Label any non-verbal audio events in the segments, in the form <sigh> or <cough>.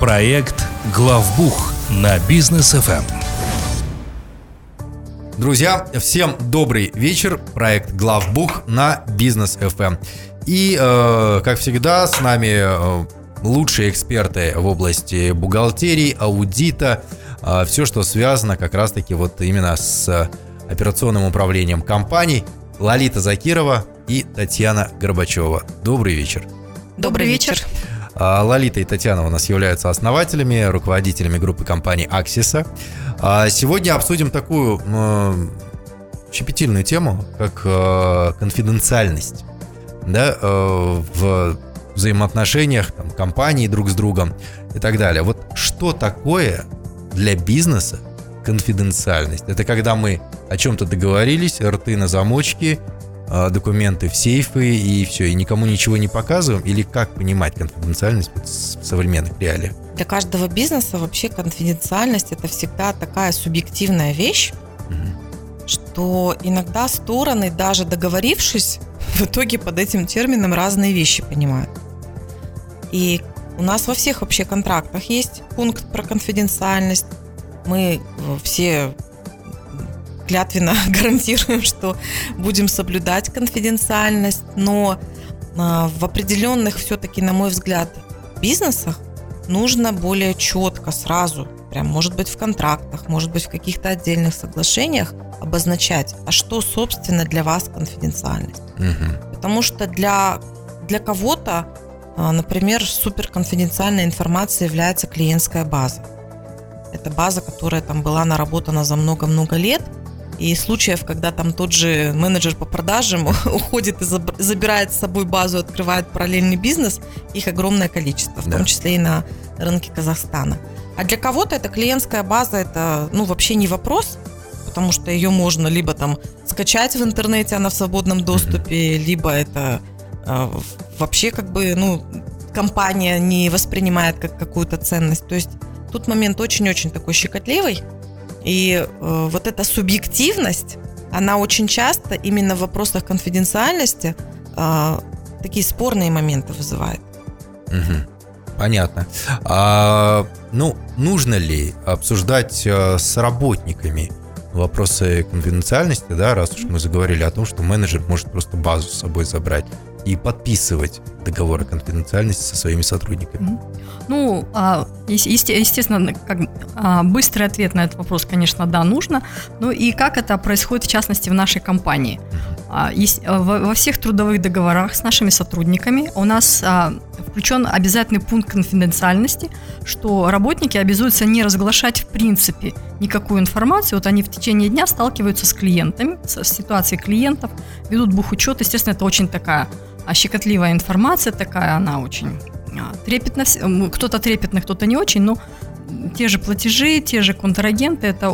Проект «Главбух» на бизнес ФМ. Друзья, всем добрый вечер. Проект «Главбух» на бизнес ФМ. И, э, как всегда, с нами э, лучшие эксперты в области бухгалтерии, аудита, э, все, что связано как раз-таки вот именно с операционным управлением компаний. Лолита Закирова и Татьяна Горбачева. Добрый вечер. Добрый вечер. А, Лолита и Татьяна у нас являются основателями, руководителями группы компаний Аксиса. А, сегодня обсудим такую щепетильную тему, как э, конфиденциальность да, э, в взаимоотношениях там, компаний друг с другом и так далее. Вот что такое для бизнеса конфиденциальность? Это когда мы о чем-то договорились, рты на замочке, а, документы в сейфы и все, и никому ничего не показываем? Или как понимать конфиденциальность в современных реалиях? Для каждого бизнеса вообще конфиденциальность это всегда такая субъективная вещь, угу. что иногда стороны, даже договорившись, <laughs> в итоге под этим термином разные вещи понимают. И у нас во всех вообще контрактах есть пункт про конфиденциальность. Мы э, все клятвенно <laughs> гарантируем, что будем соблюдать конфиденциальность, но а, в определенных все-таки, на мой взгляд, бизнесах нужно более четко сразу, прям может быть в контрактах, может быть в каких-то отдельных соглашениях обозначать, а что, собственно, для вас конфиденциальность. Угу. Потому что для, для кого-то, а, например, суперконфиденциальной информацией является клиентская база. Это база, которая там была наработана за много-много лет – и случаев, когда там тот же менеджер по продажам <laughs> уходит и забирает с собой базу, открывает параллельный бизнес, их огромное количество, в да. том числе и на рынке Казахстана. А для кого-то эта клиентская база это ну, вообще не вопрос, потому что ее можно либо там скачать в интернете, она в свободном доступе, либо это э, вообще как бы ну, компания не воспринимает как какую-то ценность. То есть тут момент очень-очень такой щекотливый. И э, вот эта субъективность, она очень часто именно в вопросах конфиденциальности э, такие спорные моменты вызывает. Угу. Понятно. А, ну, нужно ли обсуждать э, с работниками вопросы конфиденциальности, да, раз уж мы заговорили о том, что менеджер может просто базу с собой забрать и подписывать договоры конфиденциальности со своими сотрудниками? Ну, а, естественно, как, а, быстрый ответ на этот вопрос, конечно, да, нужно. Ну и как это происходит, в частности, в нашей компании? А, во всех трудовых договорах с нашими сотрудниками у нас включен обязательный пункт конфиденциальности, что работники обязуются не разглашать в принципе никакую информацию. Вот они в течение дня сталкиваются с клиентами, с ситуацией клиентов, ведут бухучет. Естественно, это очень такая а щекотливая информация такая, она очень а, трепетно, кто-то трепетно, кто-то не очень, но те же платежи, те же контрагенты, это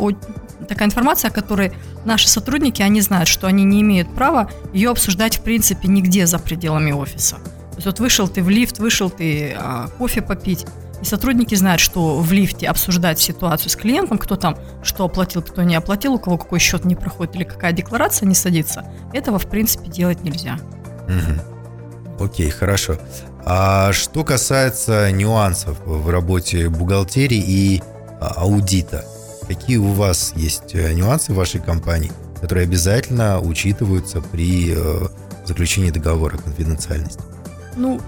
такая информация, о которой наши сотрудники, они знают, что они не имеют права ее обсуждать в принципе нигде за пределами офиса. Есть вот вышел ты в лифт, вышел ты а, кофе попить, и сотрудники знают, что в лифте обсуждать ситуацию с клиентом, кто там что оплатил, кто не оплатил, у кого какой счет не проходит или какая декларация не садится, этого в принципе делать нельзя. Угу. Окей, хорошо. А что касается нюансов в работе бухгалтерии и а, аудита, какие у вас есть э, нюансы в вашей компании, которые обязательно учитываются при э, заключении договора конфиденциальности? Ну,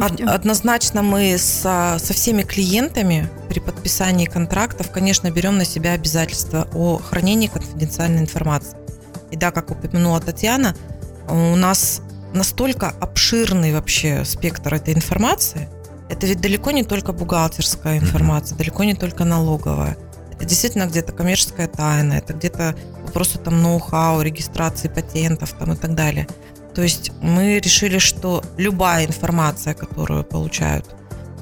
Однозначно мы со, со всеми клиентами при подписании контрактов, конечно, берем на себя обязательства о хранении конфиденциальной информации. И да, как упомянула Татьяна, у нас настолько обширный вообще спектр этой информации. Это ведь далеко не только бухгалтерская информация, далеко не только налоговая. Это действительно где-то коммерческая тайна, это где-то вопросы там ноу-хау, регистрации патентов там и так далее. То есть мы решили, что любая информация, которую получают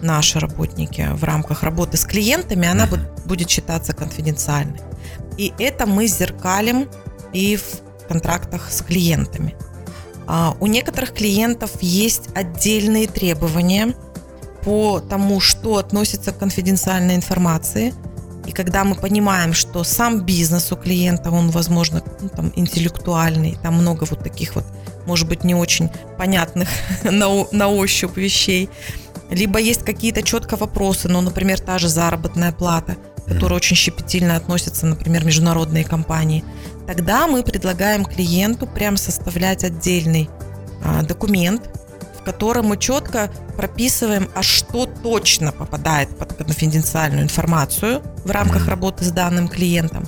наши работники в рамках работы с клиентами, она будет считаться конфиденциальной. И это мы зеркалим и в контрактах с клиентами. А, у некоторых клиентов есть отдельные требования по тому, что относится к конфиденциальной информации. И когда мы понимаем, что сам бизнес у клиента, он, возможно, ну, там, интеллектуальный, там много вот таких вот, может быть, не очень понятных <laughs> на, на ощупь вещей, либо есть какие-то четко вопросы, ну, например, та же заработная плата, которая очень щепетильно относится, например, международные компании, тогда мы предлагаем клиенту прям составлять отдельный а, документ, в котором мы четко прописываем, а что точно попадает под конфиденциальную информацию в рамках работы с данным клиентом,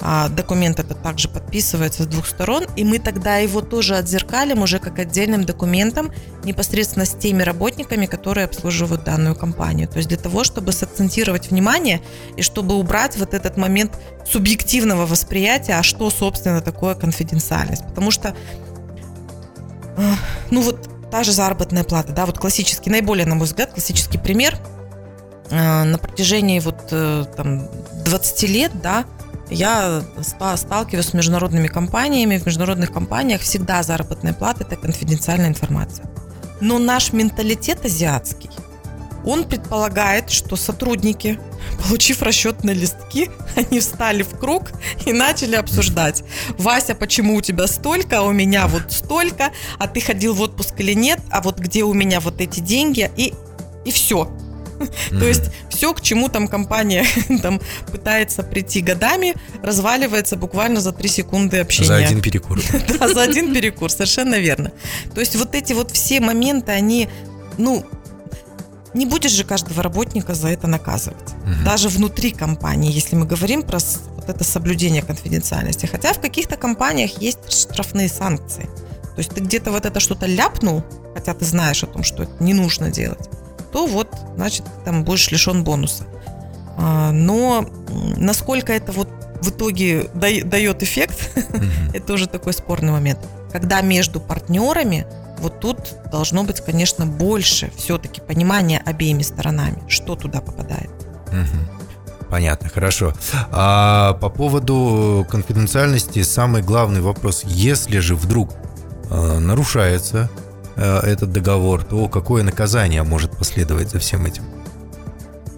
документ этот также подписывается с двух сторон, и мы тогда его тоже отзеркалим уже как отдельным документом непосредственно с теми работниками, которые обслуживают данную компанию. То есть для того, чтобы сакцентировать внимание и чтобы убрать вот этот момент субъективного восприятия, а что, собственно, такое конфиденциальность. Потому что, э, ну вот, та же заработная плата, да, вот классический, наиболее, на мой взгляд, классический пример э, на протяжении вот э, там 20 лет, да, я сталкиваюсь с международными компаниями. В международных компаниях всегда заработная плата – это конфиденциальная информация. Но наш менталитет азиатский, он предполагает, что сотрудники, получив расчетные листки, <laughs> они встали в круг и начали обсуждать. Вася, почему у тебя столько, а у меня вот столько, а ты ходил в отпуск или нет, а вот где у меня вот эти деньги, и, и все. То есть все, к чему там компания <laughs> там пытается прийти годами, разваливается буквально за три секунды общения. За один перекур. <laughs> Да, за один перекур, совершенно верно. То есть вот эти вот все моменты, они, ну, не будешь же каждого работника за это наказывать. Угу. Даже внутри компании, если мы говорим про вот это соблюдение конфиденциальности. Хотя в каких-то компаниях есть штрафные санкции. То есть ты где-то вот это что-то ляпнул, хотя ты знаешь о том, что это не нужно делать то вот, значит, там будешь лишен бонуса. А, но насколько это вот в итоге дает эффект, <laughs> это уже такой спорный момент. Когда между партнерами, вот тут должно быть, конечно, больше все-таки понимания обеими сторонами, что туда попадает. Понятно, хорошо. А по поводу конфиденциальности самый главный вопрос: если же вдруг э, нарушается этот договор, то какое наказание может последовать за всем этим?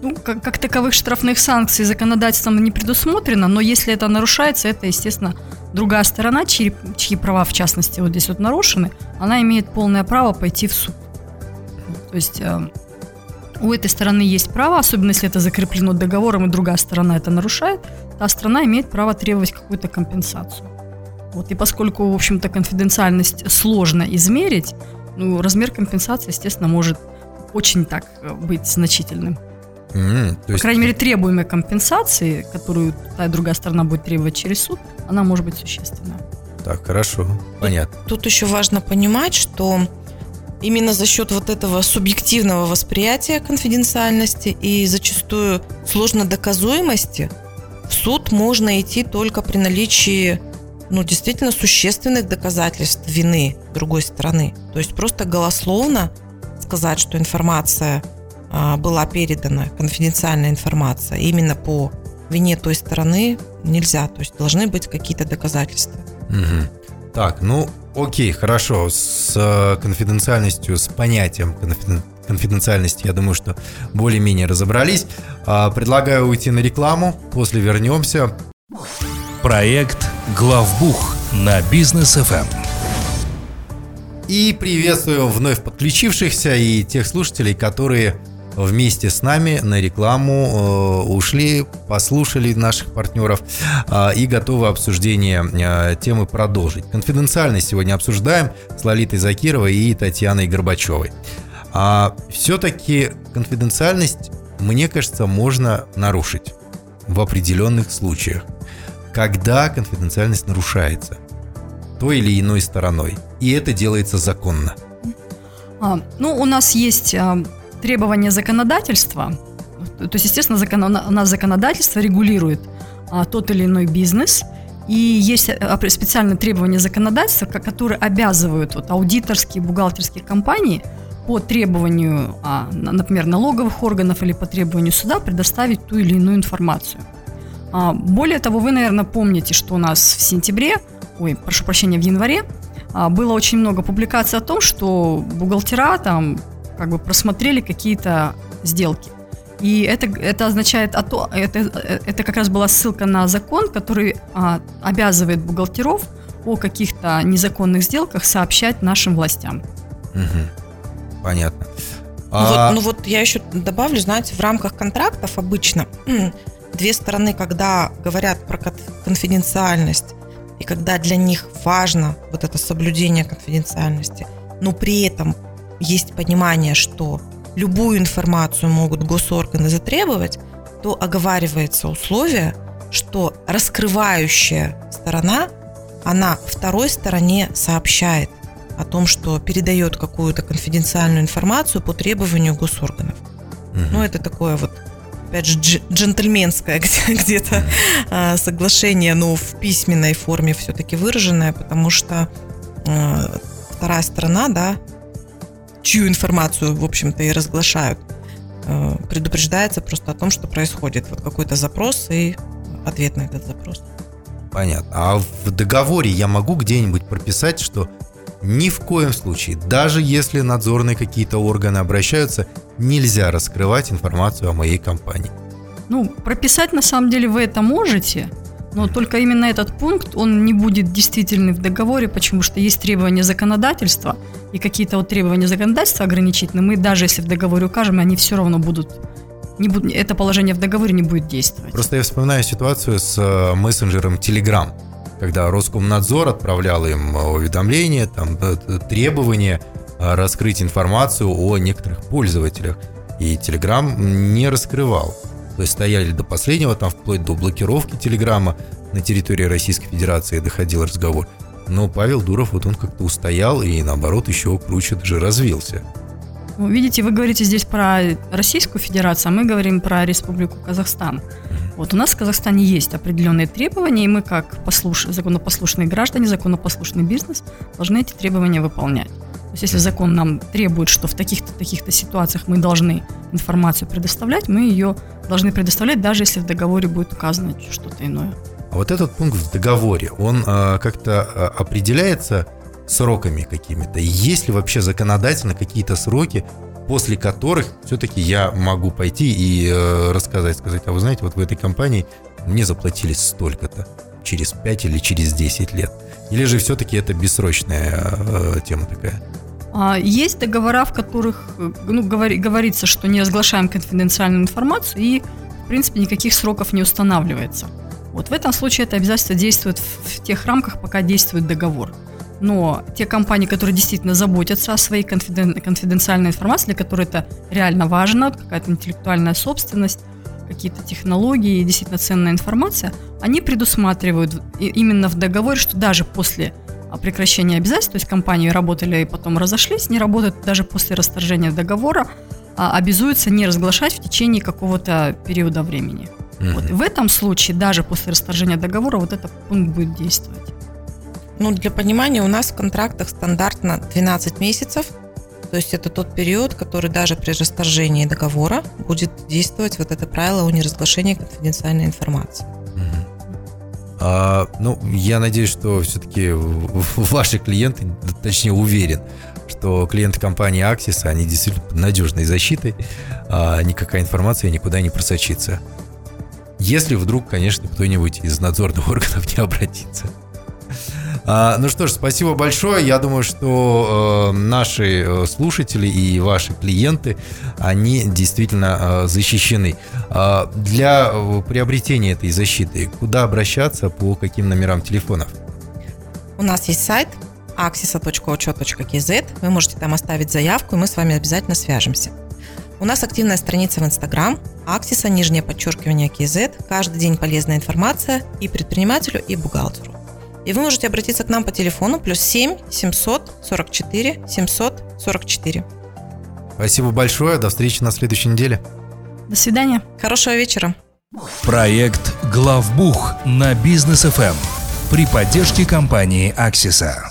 Ну, как, как таковых штрафных санкций законодательством не предусмотрено, но если это нарушается, это, естественно, другая сторона, чьи, чьи права, в частности, вот здесь вот нарушены, она имеет полное право пойти в суд. То есть э, у этой стороны есть право, особенно если это закреплено договором, и другая сторона это нарушает, та сторона имеет право требовать какую-то компенсацию. Вот, и поскольку, в общем-то, конфиденциальность сложно измерить, ну, размер компенсации, естественно, может очень так э, быть значительным. Mm, то есть... По крайней мере, требуемая компенсации, которую та и другая сторона будет требовать через суд, она может быть существенна. Так, хорошо, понятно. Тут, тут еще важно понимать, что именно за счет вот этого субъективного восприятия конфиденциальности и зачастую сложно доказуемости в суд можно идти только при наличии ну, действительно существенных доказательств вины другой стороны. То есть просто голословно сказать, что информация а, была передана, конфиденциальная информация, именно по вине той стороны нельзя. То есть должны быть какие-то доказательства. Угу. Так, ну окей, хорошо. С э, конфиденциальностью, с понятием конфиденциальности, я думаю, что более-менее разобрались. А, предлагаю уйти на рекламу, после вернемся. Проект Главбух на бизнес FM. И приветствую вновь подключившихся и тех слушателей, которые вместе с нами на рекламу э, ушли, послушали наших партнеров э, и готовы обсуждение э, темы продолжить. Конфиденциальность сегодня обсуждаем с Лолитой Закировой и Татьяной Горбачевой. А все-таки конфиденциальность, мне кажется, можно нарушить в определенных случаях когда конфиденциальность нарушается той или иной стороной. И это делается законно. А, ну, у нас есть а, требования законодательства. То есть, естественно, закон, у нас законодательство регулирует а, тот или иной бизнес. И есть а, специальные требования законодательства, которые обязывают вот, аудиторские, бухгалтерские компании по требованию, а, например, налоговых органов или по требованию суда предоставить ту или иную информацию. А, более того, вы, наверное, помните, что у нас в сентябре, ой, прошу прощения, в январе а, было очень много публикаций о том, что бухгалтера там как бы просмотрели какие-то сделки. И это, это означает, а то, это, это как раз была ссылка на закон, который а, обязывает бухгалтеров о каких-то незаконных сделках сообщать нашим властям. Угу. Понятно. Ну, вот, ну вот я еще добавлю, знаете, в рамках контрактов обычно две стороны, когда говорят про конфиденциальность, и когда для них важно вот это соблюдение конфиденциальности, но при этом есть понимание, что любую информацию могут госорганы затребовать, то оговаривается условие, что раскрывающая сторона, она второй стороне сообщает о том, что передает какую-то конфиденциальную информацию по требованию госорганов. Угу. Ну, это такое вот опять же, джентльменское <laughs> где-то а, соглашение, но в письменной форме все-таки выраженное, потому что а, вторая сторона, да, чью информацию, в общем-то, и разглашают, а, предупреждается просто о том, что происходит вот какой-то запрос и ответ на этот запрос. Понятно. А в договоре я могу где-нибудь прописать, что ни в коем случае, даже если надзорные какие-то органы обращаются, нельзя раскрывать информацию о моей компании. Ну, прописать на самом деле вы это можете, но только именно этот пункт, он не будет действительный в договоре, потому что есть требования законодательства, и какие-то вот требования законодательства ограничительные, мы даже если в договоре укажем, они все равно будут не будут, это положение в договоре не будет действовать. Просто я вспоминаю ситуацию с э, мессенджером Telegram когда Роскомнадзор отправлял им уведомления, там, э, требования э, раскрыть информацию о некоторых пользователях. И Telegram не раскрывал. То есть стояли до последнего, там вплоть до блокировки Телеграма на территории Российской Федерации доходил разговор. Но Павел Дуров, вот он как-то устоял и наоборот еще круче даже развился. Ну, видите, вы говорите здесь про Российскую Федерацию, а мы говорим про Республику Казахстан. Вот у нас в Казахстане есть определенные требования, и мы как послуш... законопослушные граждане, законопослушный бизнес должны эти требования выполнять. То есть если закон нам требует, что в таких-то таких-то ситуациях мы должны информацию предоставлять, мы ее должны предоставлять, даже если в договоре будет указано что-то иное. А вот этот пункт в договоре, он э, как-то э, определяется сроками какими-то? Есть ли вообще законодательно какие-то сроки, после которых все-таки я могу пойти и э, рассказать, сказать, а вы знаете, вот в этой компании мне заплатили столько-то через 5 или через 10 лет. Или же все-таки это бессрочная э, тема такая? А, есть договора, в которых ну, говори, говорится, что не разглашаем конфиденциальную информацию и, в принципе, никаких сроков не устанавливается. Вот в этом случае это обязательство действует в, в тех рамках, пока действует договор но те компании, которые действительно заботятся о своей конфиден... конфиденциальной информации, для которой это реально важно, какая-то интеллектуальная собственность, какие-то технологии, действительно ценная информация, они предусматривают именно в договоре, что даже после а, прекращения обязательств, то есть компании работали и потом разошлись, не работают даже после расторжения договора, а обязуются не разглашать в течение какого-то периода времени. Mm-hmm. Вот. в этом случае, даже после расторжения договора, вот этот пункт будет действовать. Ну, для понимания, у нас в контрактах стандартно 12 месяцев, то есть это тот период, который даже при расторжении договора будет действовать вот это правило о неразглашении конфиденциальной информации. А, ну, я надеюсь, что все-таки ваши клиенты, точнее уверен, что клиенты компании Axis, они действительно под надежной защитой, а никакая информация никуда не просочится. Если вдруг, конечно, кто-нибудь из надзорных <laughs> органов не обратится. А, ну что ж, спасибо большое. Я думаю, что э, наши э, слушатели и ваши клиенты, они действительно э, защищены. А, для приобретения этой защиты куда обращаться, по каким номерам телефонов? У нас есть сайт axisa.ocho.kz. Вы можете там оставить заявку, и мы с вами обязательно свяжемся. У нас активная страница в Инстаграм, Аксиса, нижнее подчеркивание KZ. Каждый день полезная информация и предпринимателю, и бухгалтеру. И вы можете обратиться к нам по телефону плюс 7 744 744. Спасибо большое. До встречи на следующей неделе. До свидания. Хорошего вечера. Проект «Главбух» на бизнес ФМ при поддержке компании «Аксиса».